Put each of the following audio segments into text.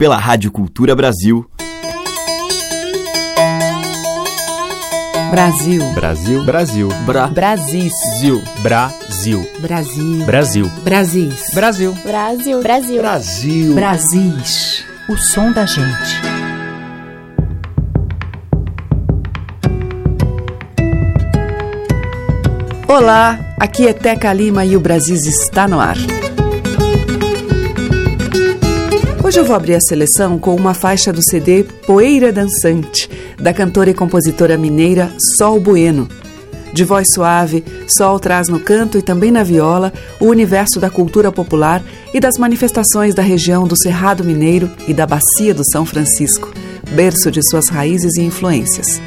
pela Rádio Cultura Brasil. Brasil. Brasil. Brasil. Bra. Brasil. Brasil. Brasil. Brasil. Brasis. Brasil. Brasil. Brasil. Brasil. Brasis. O som da gente. Olá, aqui é Teca Lima e o Brasis está no ar. Hoje eu vou abrir a seleção com uma faixa do CD Poeira Dançante, da cantora e compositora mineira Sol Bueno. De voz suave, Sol traz no canto e também na viola o universo da cultura popular e das manifestações da região do Cerrado Mineiro e da Bacia do São Francisco, berço de suas raízes e influências.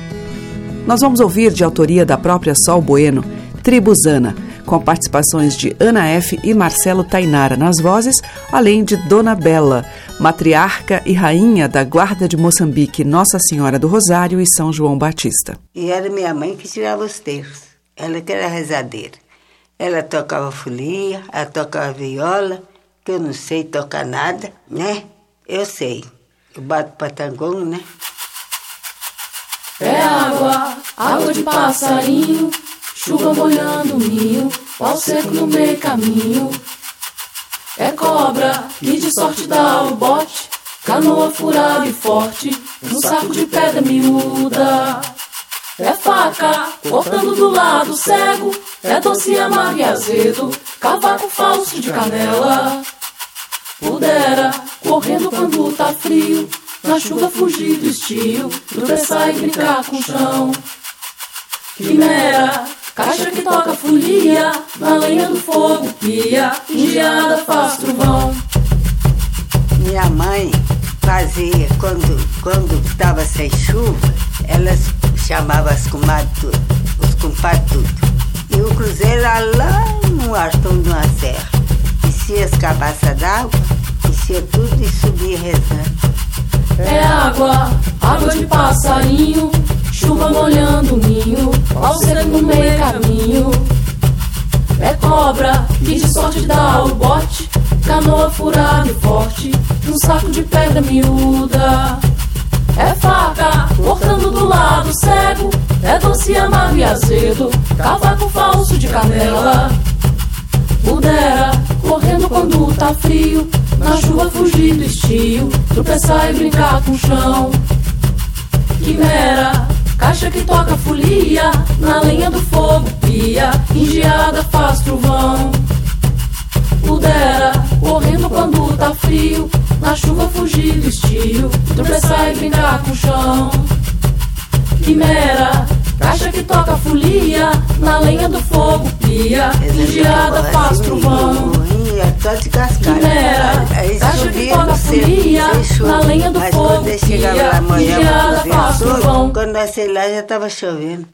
Nós vamos ouvir de autoria da própria Sol Bueno, Tribuzana, com participações de Ana F. e Marcelo Tainara nas vozes, além de Dona Bela, matriarca e rainha da Guarda de Moçambique, Nossa Senhora do Rosário e São João Batista. E era minha mãe que tirava os terços. Ela que era rezadeira. Ela tocava folia, ela tocava viola, que eu não sei tocar nada, né? Eu sei. Eu bato patangão, né? É água, água de passarinho, chuva molhando o ninho, pau seco no meio caminho. É cobra que de sorte dá o bote, canoa furada e forte, um saco de pedra miúda. É faca, cortando do lado cego, é doce amargo e azedo, cavaco falso de canela. Pudera, correndo quando tá frio, na chuva fugir do estio, tropeçar e brincar com o chão. Quimera, caixa que toca folia, na lenha do fogo pia, engeada faz trovão. Minha mãe fazia, quando quando estava sem chuva, elas chamavam as comadres os compadres tudo. E o cruzeiro era lá no artão de uma serra. Descia as cabaças d'água, descia tudo e subia rezando. É água, água de passarinho, chuva molhando o ninho, ao no meio caminho. É cobra que de sorte dá o bote, canoa furada e forte, um saco de pedra miúda. É faca, cortando do lado cego, é doce amargo e azedo, cavaco falso de canela. Pudera, correndo quando tá frio, na chuva fugir do estio, tropeçar e brincar com o chão. Quimera, caixa que toca folia, na lenha do fogo pia, engeada faz trovão. Pudera, correndo quando tá frio, na chuva fugir do estio, tropeçar e brincar com o chão. Quimera, caixa que toca folia, na lenha do fogo pia, engeada faz trovão. Ia só de cascalho. Quimera, Aí caixa que toca folia, na lenha do Mas fogo pia, pra faz trovão. quando nós sei lá já estava chovendo.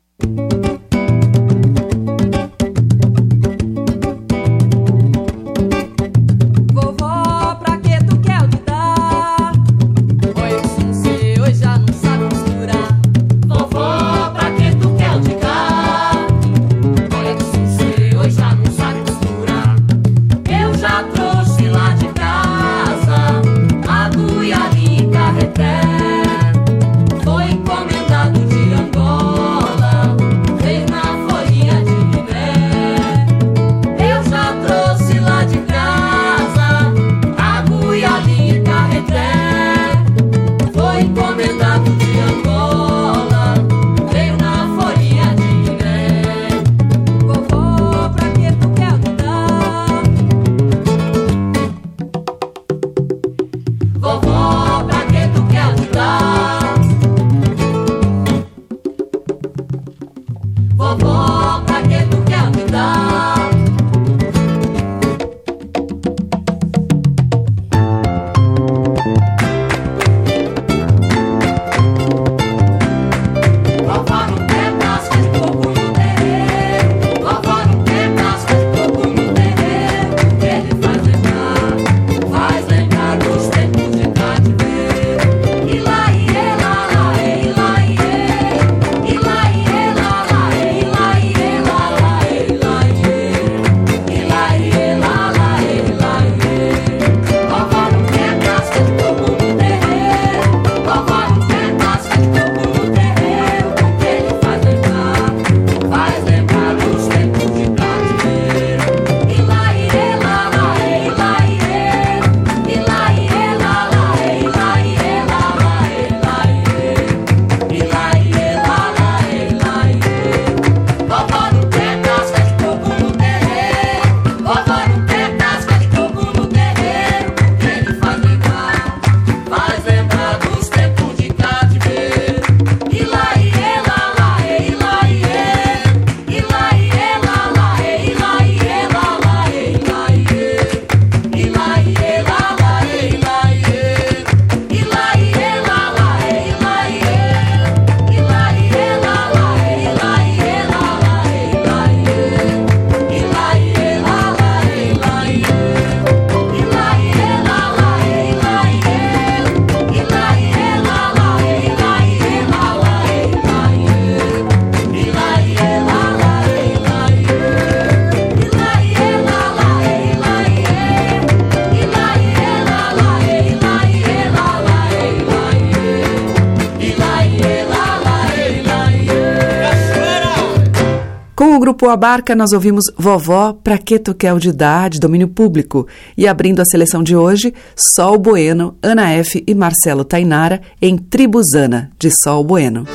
O grupo Abarca, nós ouvimos Vovó Pra Que Tu Quer de Dar, de domínio público. E abrindo a seleção de hoje, Sol Bueno, Ana F. e Marcelo Tainara, em Tribuzana, de Sol Bueno.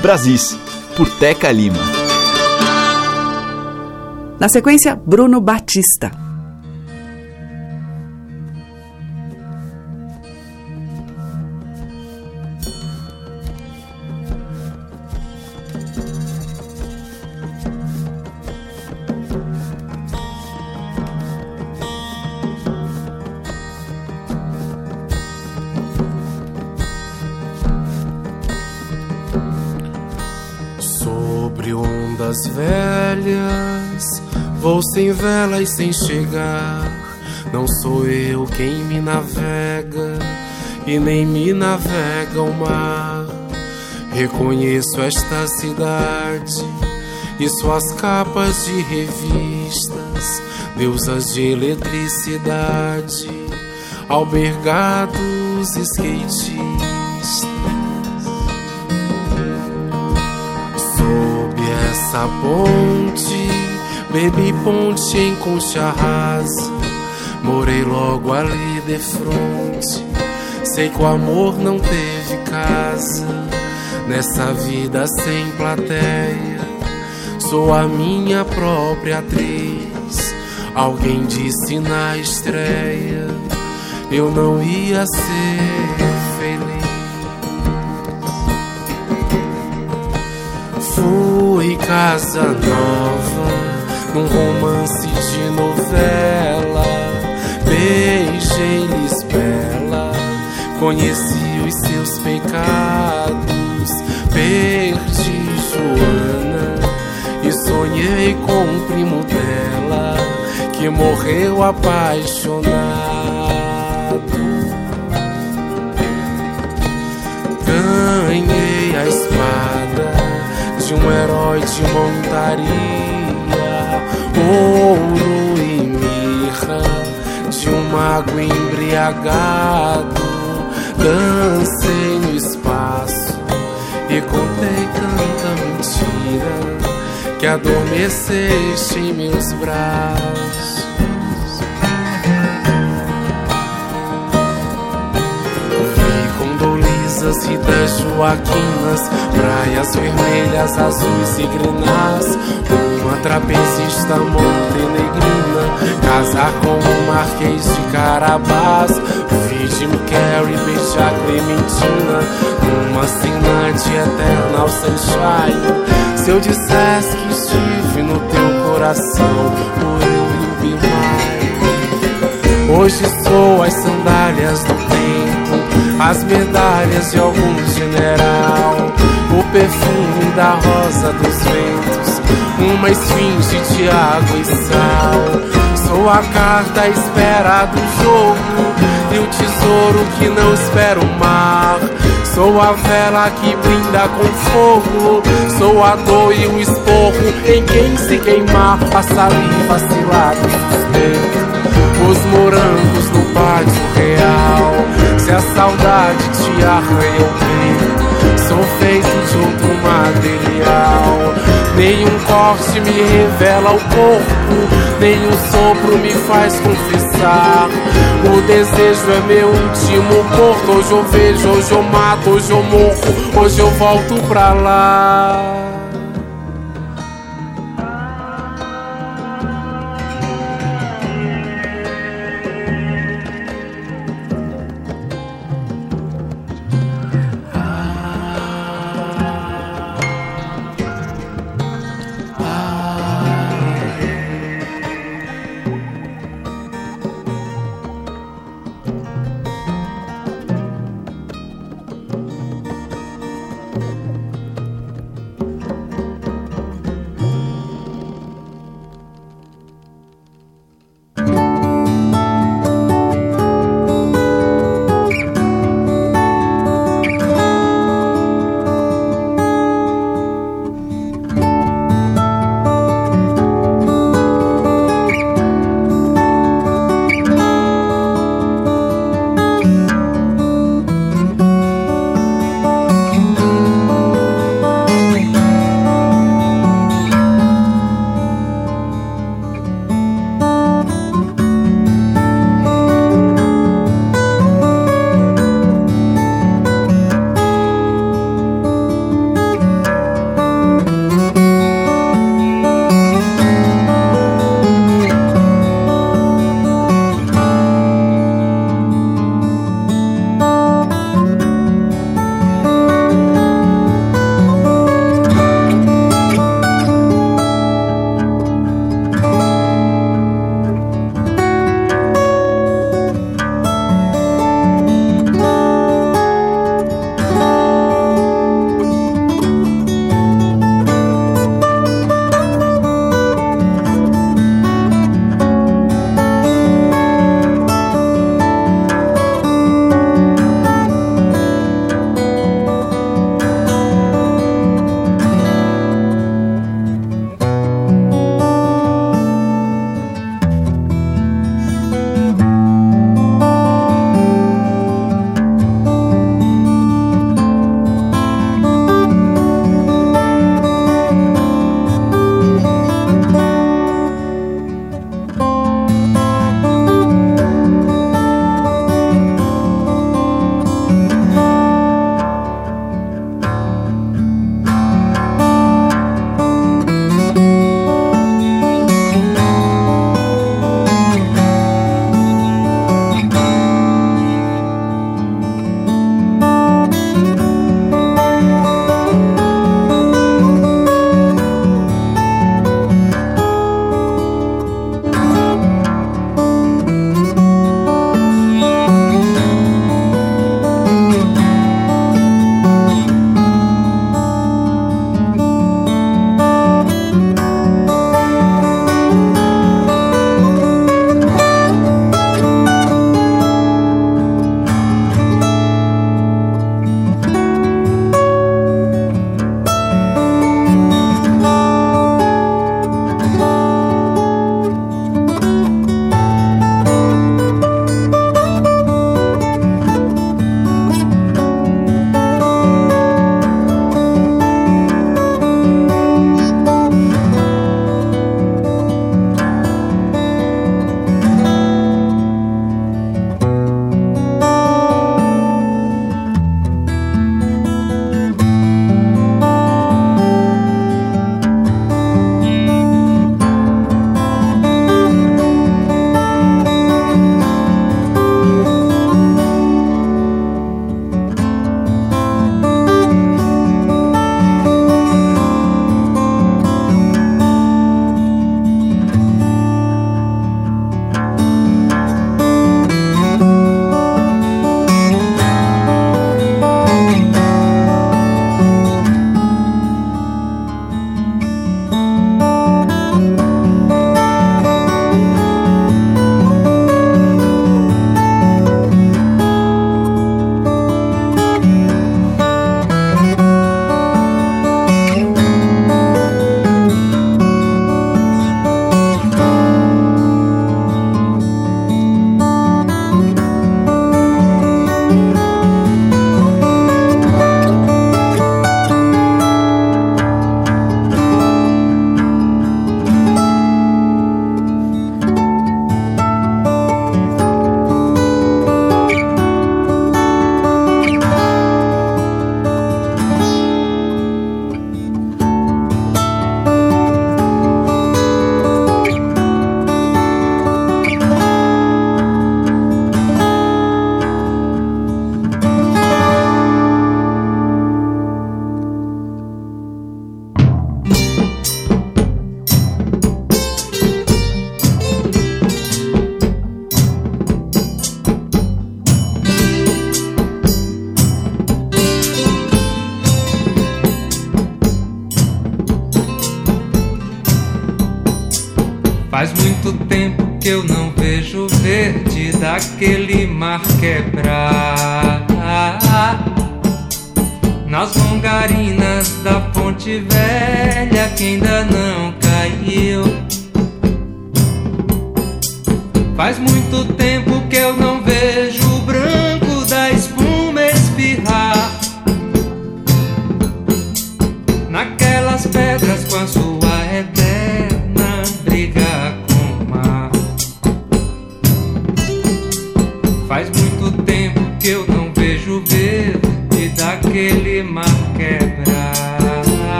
Brasis, por Teca Lima. Na sequência, Bruno Batista. Sem vela e sem chegar. Não sou eu quem me navega, e nem me navega o mar. Reconheço esta cidade e suas capas de revistas, deusas de eletricidade, albergados skatistas. essa ponte, bebi ponte em concha rasa. Morei logo ali de frente. Sei que o amor não teve casa nessa vida sem plateia. Sou a minha própria atriz. Alguém disse na estreia: eu não ia ser fui casa nova num romance de novela. Beijei Lisbela, conheci os seus pecados. Perdi Joana e sonhei com o primo dela que morreu apaixonado. Ganhei a espada de um herói de montaria, ouro e mirra, de um mago embriagado. Dancei no espaço e contei tanta mentira que adormeceste em meus braços. Rosas, Ritas, Joaquinas, praias vermelhas, azuis e grenas. Trapezista montenegrina, casar com o Marquês de Carabás. Vi Jim Carrey beijar Clementina, numa cena de eternal sunshine. Se eu dissesse que estive no teu coração, por eu e o Hoje sou as sandálias do tempo as medalhas de algum general, o perfume da rosa dos ventos, uma esfinge de água e sal. Sou a carta à espera do jogo e o tesouro que não espera o mar. Sou a vela que brinda com fogo, sou a dor e o esporro em quem se queimar, a saliva cilada suspeito, os morangos no pátio real se a saudade te arranha o peito, sou feito de outro material. Nenhum corte me revela o corpo, nenhum sopro me faz confessar. O desejo é meu último porto. Hoje eu vejo, hoje eu mato, hoje eu morro, hoje eu volto pra lá.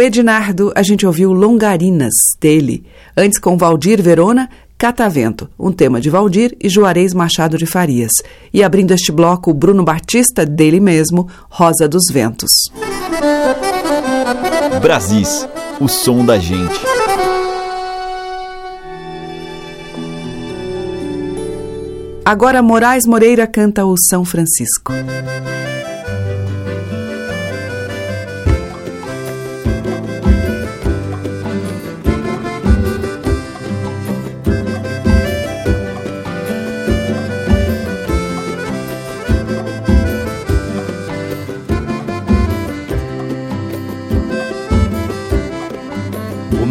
O Ednardo, a gente ouviu Longarinas, dele. Antes, com Valdir Verona, Catavento, um tema de Valdir e Juarez Machado de Farias. E abrindo este bloco, o Bruno Batista, dele mesmo, Rosa dos Ventos. Brasis, o som da gente. Agora Moraes Moreira canta o São Francisco.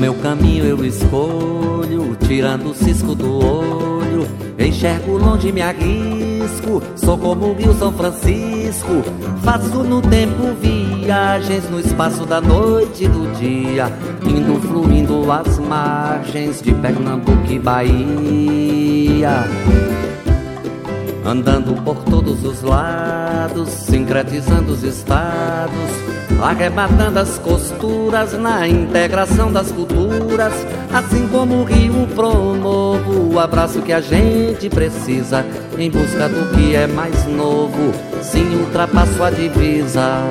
Meu caminho eu escolho, tirando o cisco do olho. Enxergo longe, me arrisco. Sou como o Rio São Francisco. Faço no tempo viagens no espaço da noite e do dia. Indo fluindo as margens de Pernambuco e Bahia. Andando por todos os lados, sincretizando os estados, arrebatando as costuras na integração das culturas, assim como o rio promovo o abraço que a gente precisa em busca do que é mais novo, sim ultrapasso a divisa.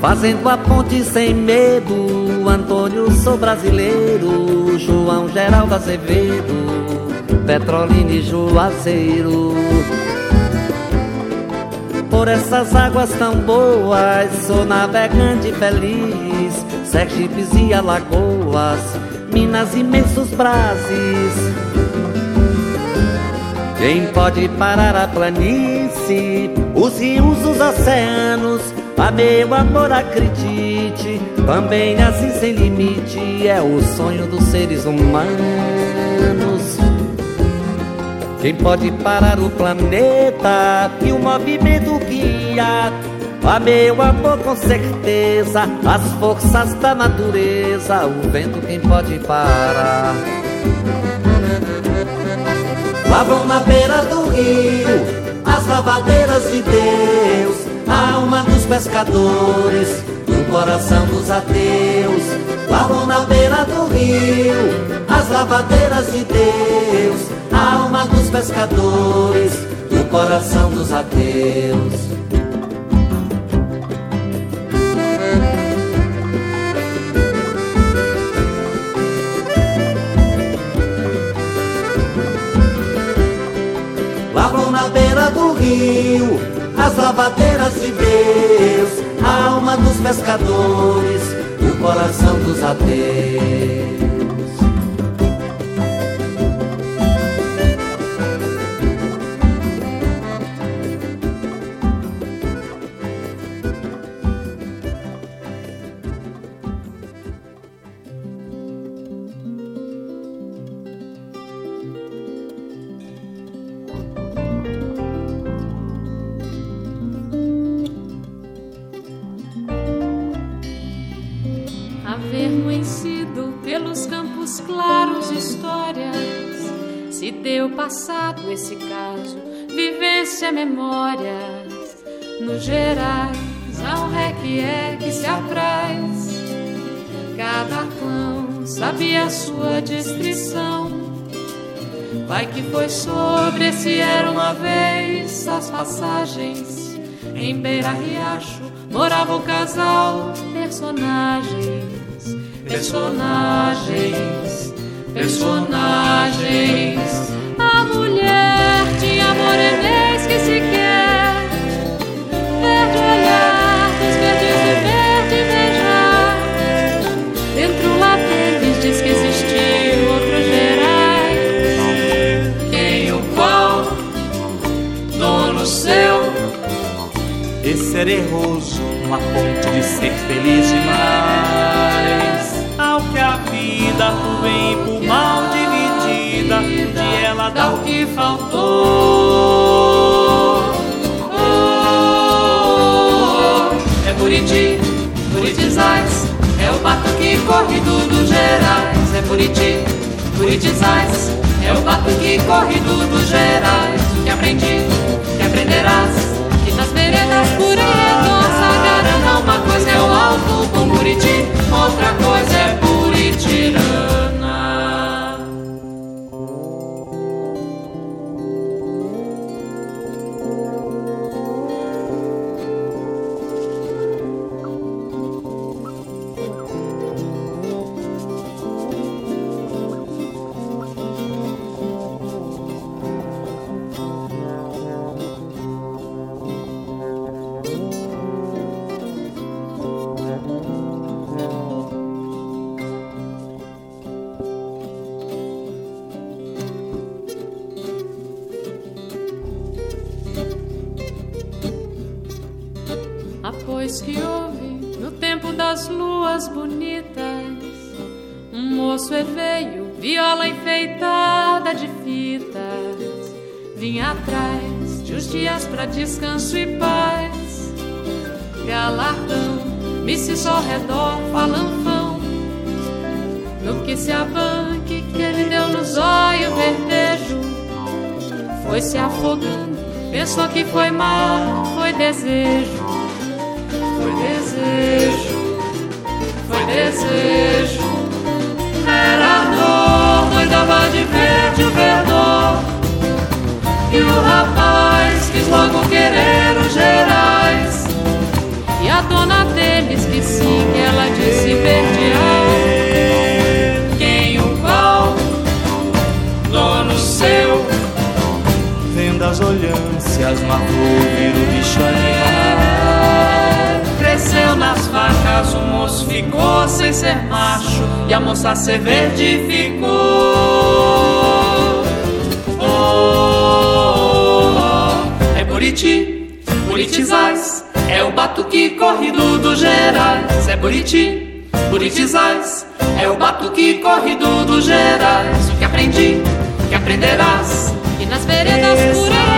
Fazendo a ponte sem medo, Antônio sou brasileiro, João Geraldo Azevedo. Petrolina e Juazeiro. Por essas águas tão boas, sou navegante feliz. Sergipes e Alagoas, Minas imensos brases. Quem pode parar a planície, os rios, os oceanos? A meu amor, acredite, também assim sem limite é o sonho dos seres humanos. Quem pode parar o planeta e o movimento guia? A meu amor, com certeza, as forças da natureza, o vento quem pode parar? Vão na beira do rio, as lavadeiras de Deus, a alma dos pescadores, no coração dos ateus. Vão na beira do rio, as lavadeiras de Deus, alma dos pescadores, no coração dos ateus. Vão na beira do rio, as lavadeiras de Deus, a alma dos pescadores, o coração dos ateus. Haver conhecido pelos campos claros histórias, se teu passado esse caso, vivência, memórias, nos gerais, ao requier que se apraz. Cada clã sabia a sua descrição. Vai que foi sobre esse era uma vez as passagens. Em beira riacho morava o casal, personagens, personagens, personagens. A mulher tinha morenês que se quer, verde olhar do verde beijar. Dentro lá deles diz que existiu outros gerais. Quem o qual, dono seu, Esse era erroso, uma ponte de ser feliz demais. Ao que a vida, por bem e por mal dividida, de ela dá o que faltou. É Buriti, Buritizais, é o batuque corrido dos Gerais. É Buriti, Buritizais, é o batuque corrido dos Gerais. O que aprendi, que aprenderás, que nas veredas por redor, Sagarana, uma coisa é o alto com Buriti, outra coisa é Buritirana. Após atrás de os dias pra descanso e paz. Galardão, missis ao redor, falanfão, no que se abanque que ele deu nos olhos verdejo, foi se afogando, pensou que foi mar, foi desejo. Logo querer os gerais. E a dona deles que sim, que ela disse verdear. Quem o qual, dono seu, Vendo as olhâncias vira o bicho animal. cresceu nas facas, o moço ficou sem ser macho e a moça ser verde ficou. Buriti, Buritizais, é o batuque corrido do Gerais. É Buriti, Buritizais, é o batuque corrido do Gerais. O que aprendi, que aprenderás. E nas veredas por redor,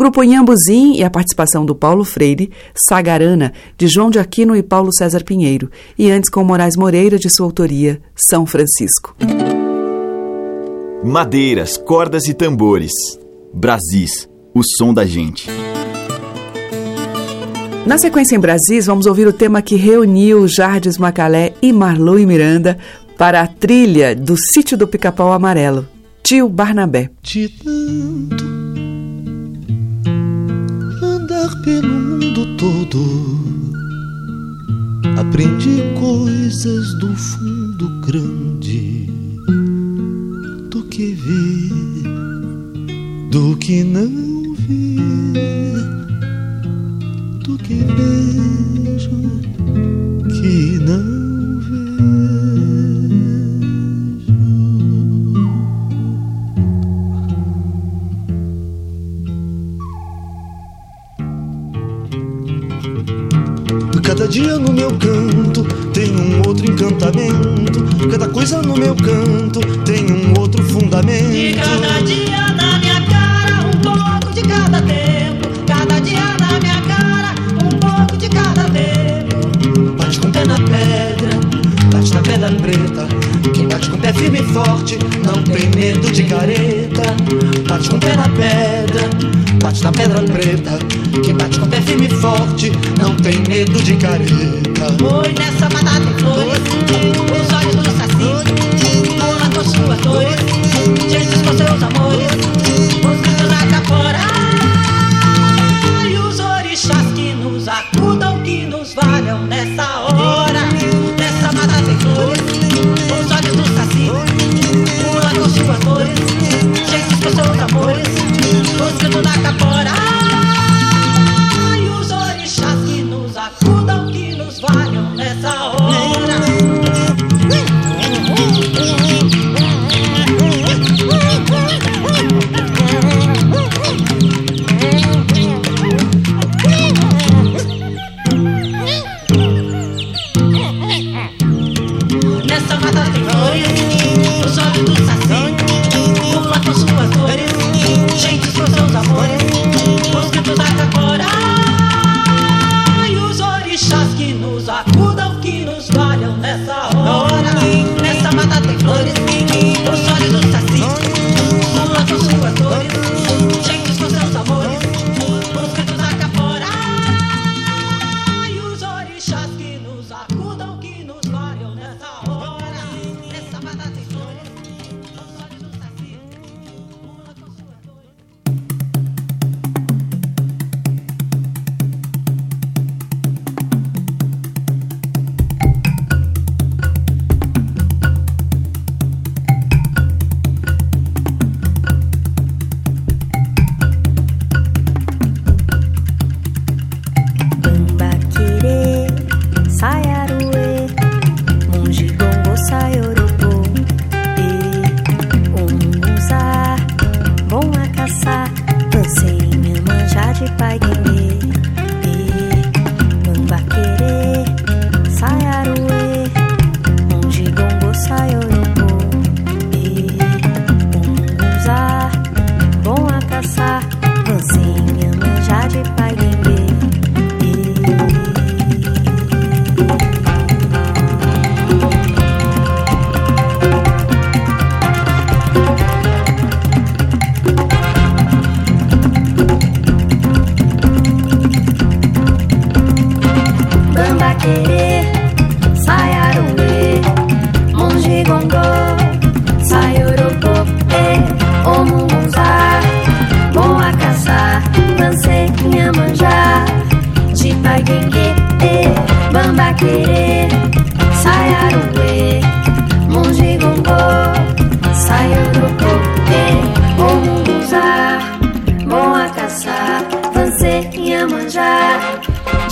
grupo Inhambuzim e a participação do Paulo Freire, Sagarana, de João de Aquino e Paulo César Pinheiro, e antes com Moraes Moreira, de sua autoria, São Francisco. Madeiras, cordas e tambores. Brasis, o som da gente. Na sequência em Brasis, vamos ouvir o tema que reuniu Jardes Macalé e Marlon e Miranda para a trilha do Sítio do Pica-Pau Amarelo, Tio Barnabé. De tanto andar pelo mundo todo, aprendi coisas do fundo grande, do que vê, do que não vê, do que vejo, que não Cada coisa no meu canto tem um outro fundamento. De cada dia na minha cara, um pouco de cada tempo. Cada dia na minha cara, um pouco de cada tempo. Bate com o pé na pedra, bate na pedra preta. Quem bate com o pé firme e forte não tem medo de careta. Bate com o pé na pedra, bate na pedra preta. Quem bate com o pé firme e forte não tem medo de careta. Oi, nessa batata tem flores, os olhos do saci. Pula com suas dores, Jesus com seus amores, os cantos lá fora.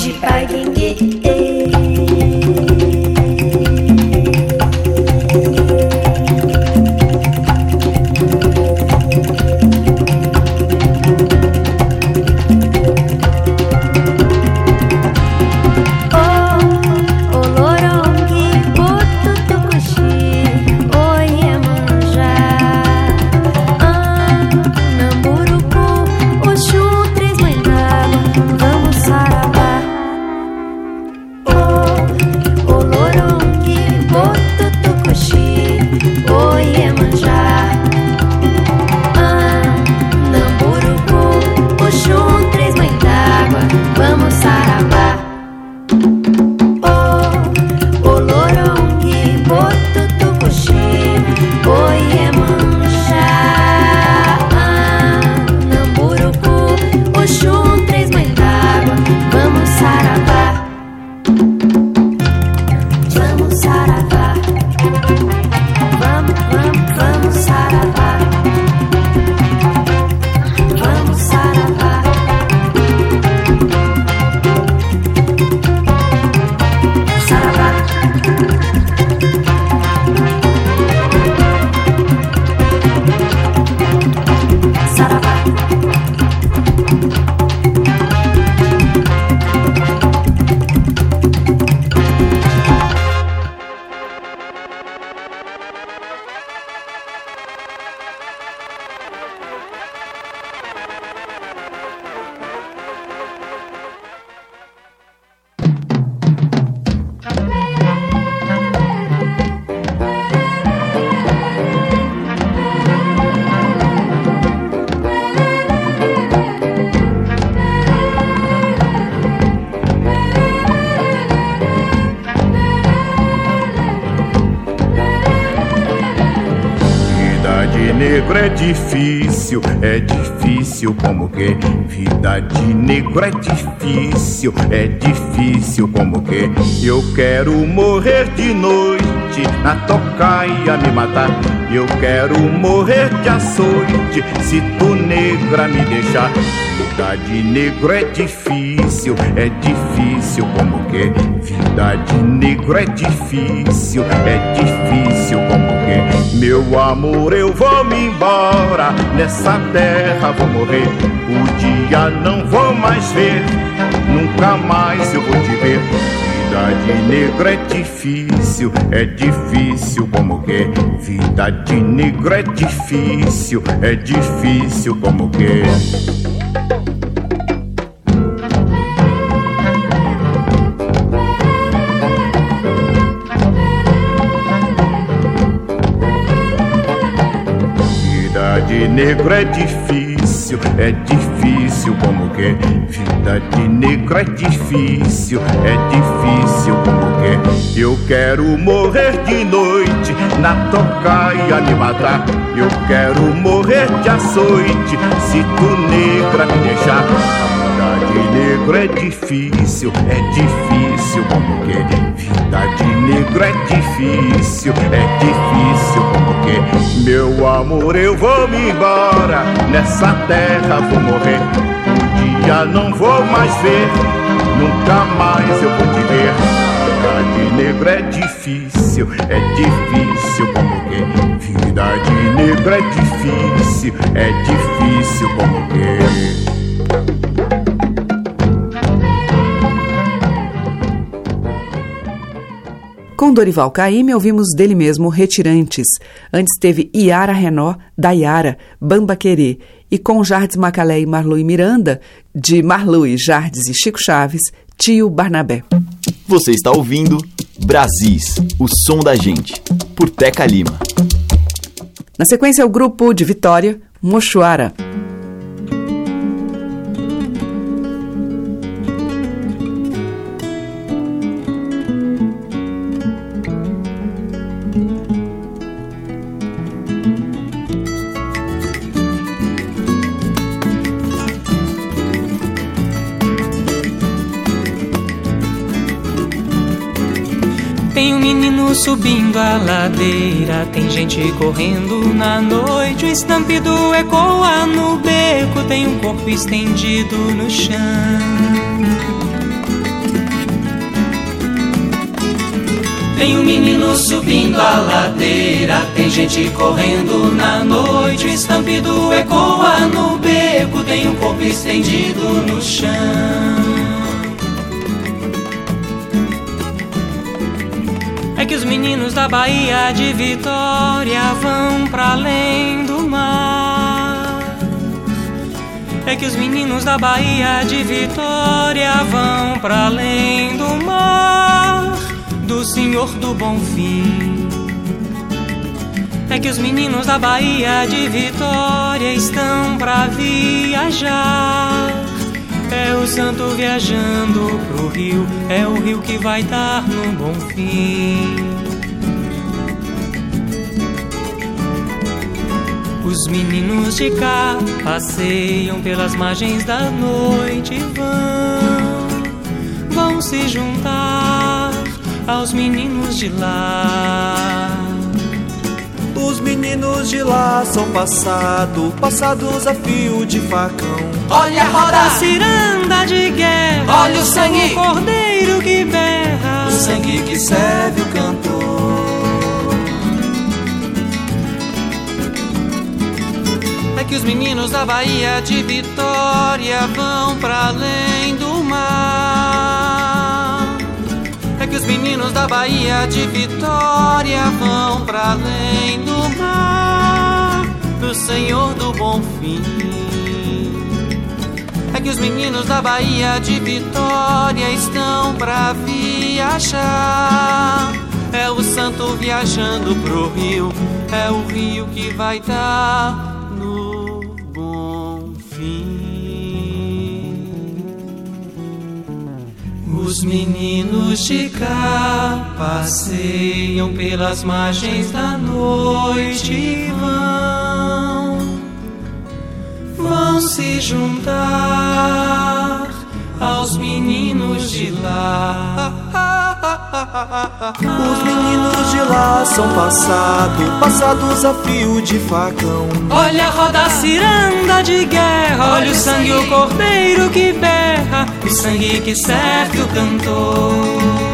De pai guengue, é difícil como que vida de negro é difícil, é difícil como que eu quero morrer de noite na tocaia me matar. Eu quero morrer de açoite se tu negra me deixar. Vida de negro é difícil, é difícil como que vida de negro é difícil, é difícil como que meu amor eu vou me embora nessa terra vou morrer. O dia não vou mais ver, nunca mais eu vou te ver. Vida de negro é difícil, é difícil como que. Vida de negro é difícil, é difícil como que. Vida negro é difícil, é difícil como que. Vida de negro é difícil, é difícil como que. Eu quero morrer de noite na tocaia me matar. Eu quero morrer de açoite se tu negra me deixar. Negro é difícil, é difícil como que. Vida de negro é difícil, é difícil como que. Meu amor, eu vou me embora, nessa terra vou morrer. Um dia não vou mais ver, nunca mais eu vou te ver. Vida de negro é difícil, é difícil como que. Vida de negro é difícil, é difícil como que. Com Dorival Caymmi, ouvimos dele mesmo Retirantes. Antes teve Iara Renó, da Iara, Bamba Querer. E com Jardes Macalé e Marlu e Miranda, de Marlu e Jardes e Chico Chaves, Tio Barnabé. Você está ouvindo Brasis, o som da gente, por Teca Lima. Na sequência, o grupo de Vitória, Mochuara. Subindo a ladeira, tem gente correndo na noite. O estampido ecoa no beco, tem um corpo estendido no chão. Tem um menino subindo a ladeira, tem gente correndo na noite. O estampido ecoa no beco, tem um corpo estendido no chão. Meninos da Bahia de Vitória vão pra além do mar. É que os meninos da Bahia de Vitória vão pra além do mar, do Senhor do Bom Fim. É que os meninos da Bahia de Vitória estão pra viajar. É o santo viajando pro rio, é o rio que vai dar no bom fim. Os meninos de cá passeiam pelas margens da noite e vão, vão se juntar aos meninos de lá. Os meninos de lá são passado, passados a fio de facão. Olha a roda ciranda de guerra, Olha o sangue. o cordeiro que berra, O sangue que serve o cantor. Que os meninos da Bahia de Vitória vão pra além do mar. É que os meninos da Bahia de Vitória vão pra além do mar, do Senhor do Bom Fim. É que os meninos da Bahia de Vitória estão pra viajar. É o santo viajando pro rio, é o rio que vai dar Os meninos de cá passeiam pelas margens da noite e vão, vão se juntar aos meninos de lá. Os meninos de lá são passado, passados a fio de facão. Olha a roda ciranda de guerra, olha o sangue, o cordeiro que berra, o sangue que serve o cantor.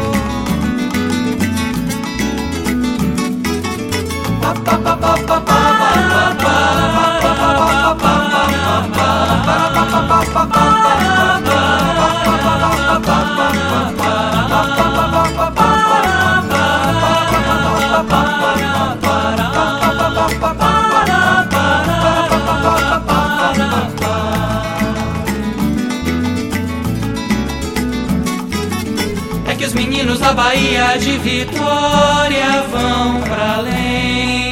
Paz e vitória vão para além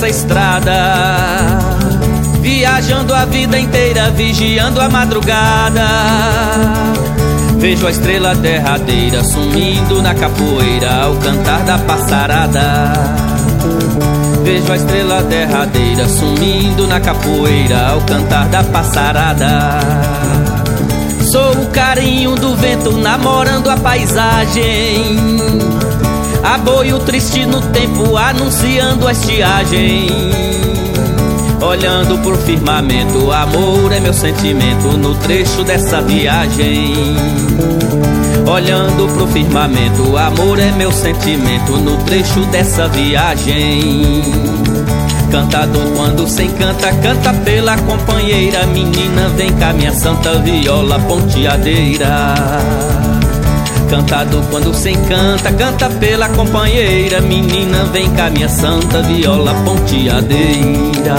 dessa estrada. Viajando a vida inteira, vigiando a madrugada. Vejo a estrela derradeira sumindo na capoeira ao cantar da passarada. Vejo a estrela derradeira sumindo na capoeira ao cantar da passarada. Sou o carinho do vento namorando a paisagem. Aboio triste no tempo, anunciando a estiagem. Olhando pro firmamento, amor é meu sentimento no trecho dessa viagem. Olhando pro firmamento, amor é meu sentimento no trecho dessa viagem. Cantador quando se encanta, canta pela companheira. Menina, vem cá, minha santa viola ponteadeira. Cantado quando se encanta, canta pela companheira. Menina, vem cá, minha santa viola ponteadeira.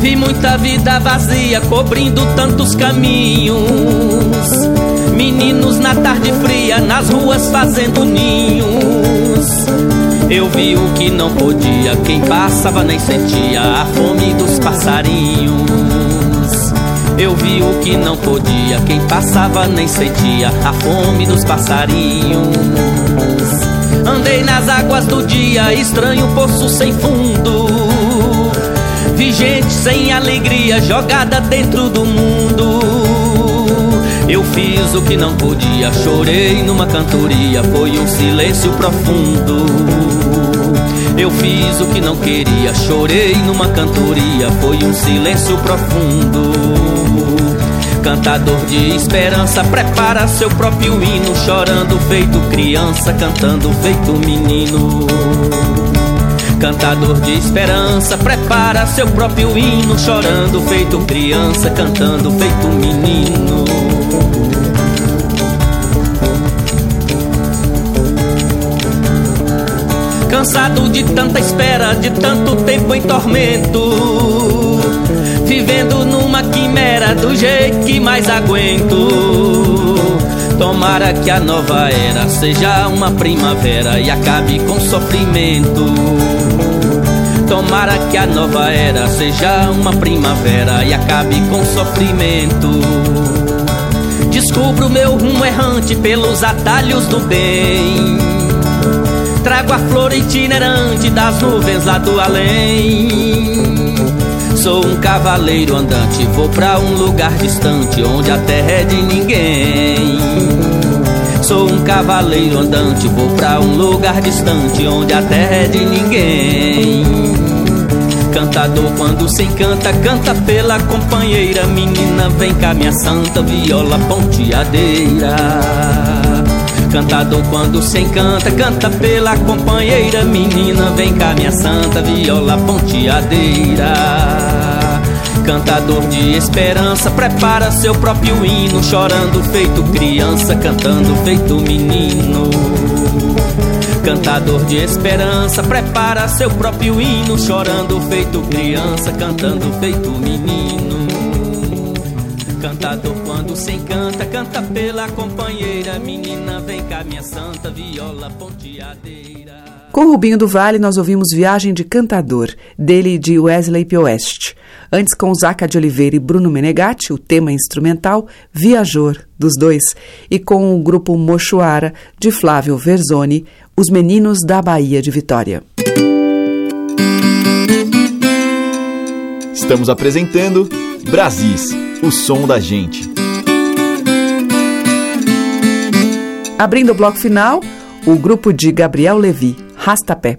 Vi muita vida vazia cobrindo tantos caminhos. Meninos na tarde fria, nas ruas fazendo ninhos. Eu vi o que não podia, quem passava nem sentia a fome dos passarinhos. Eu vi o que não podia, quem passava nem sentia a fome dos passarinhos. Andei nas águas do dia, estranho poço sem fundo. Vi gente sem alegria jogada dentro do mundo. Eu fiz o que não podia, chorei numa cantoria, foi um silêncio profundo. Eu fiz o que não queria, chorei numa cantoria, foi um silêncio profundo. Cantador de esperança, prepara seu próprio hino, chorando feito criança, cantando feito menino. Cantador de esperança, prepara seu próprio hino, chorando feito criança, cantando feito menino. Cansado de tanta espera, de tanto tempo em tormento, vivendo numa quimera do jeito que mais aguento. Tomara que a nova era seja uma primavera e acabe com sofrimento. Tomara que a nova era seja uma primavera e acabe com sofrimento. Descubro meu rumo errante pelos atalhos do bem. Trago a flor itinerante das nuvens lá do além. Sou um cavaleiro andante, vou pra um lugar distante onde a terra é de ninguém. Sou um cavaleiro andante, vou pra um lugar distante onde a terra é de ninguém. Cantador quando se encanta, canta pela companheira. Menina, vem cá, minha santa viola ponteadeira. Cantador quando se encanta, canta pela companheira. Menina, vem cá, minha santa viola ponteadeira. Cantador de esperança, prepara seu próprio hino, chorando feito criança, cantando feito menino. Cantador de esperança, prepara seu próprio hino, chorando feito criança, cantando feito menino. Cantador quando se encanta, canta pela companheira, menina, vem cá minha santa viola ponteadeira. Com Rubinho do Vale, nós ouvimos Viagem de Cantador, dele e de Wesley Pioeste. Antes, com Zaca de Oliveira e Bruno Menegatti, o tema instrumental Viajor, dos dois. E com o grupo Mochuara, de Flávio Verzoni, Os Meninos da Bahia de Vitória. Estamos apresentando Brasis, o som da gente. Abrindo o bloco final, o grupo de Gabriel Levi, Rastapé.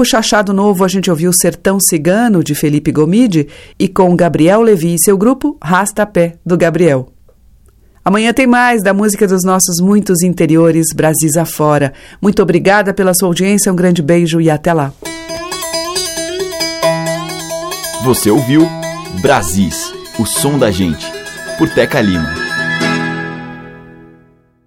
Grupo Chachado Novo, a gente ouviu Sertão Cigano, de Felipe Gomide, e com Gabriel Levi e seu grupo Rasta Pé, do Gabriel. Amanhã tem mais da música dos nossos muitos interiores, Brasis afora. Muito obrigada pela sua audiência, um grande beijo e até lá. Você ouviu Brasis, o som da gente, por Teca Lima.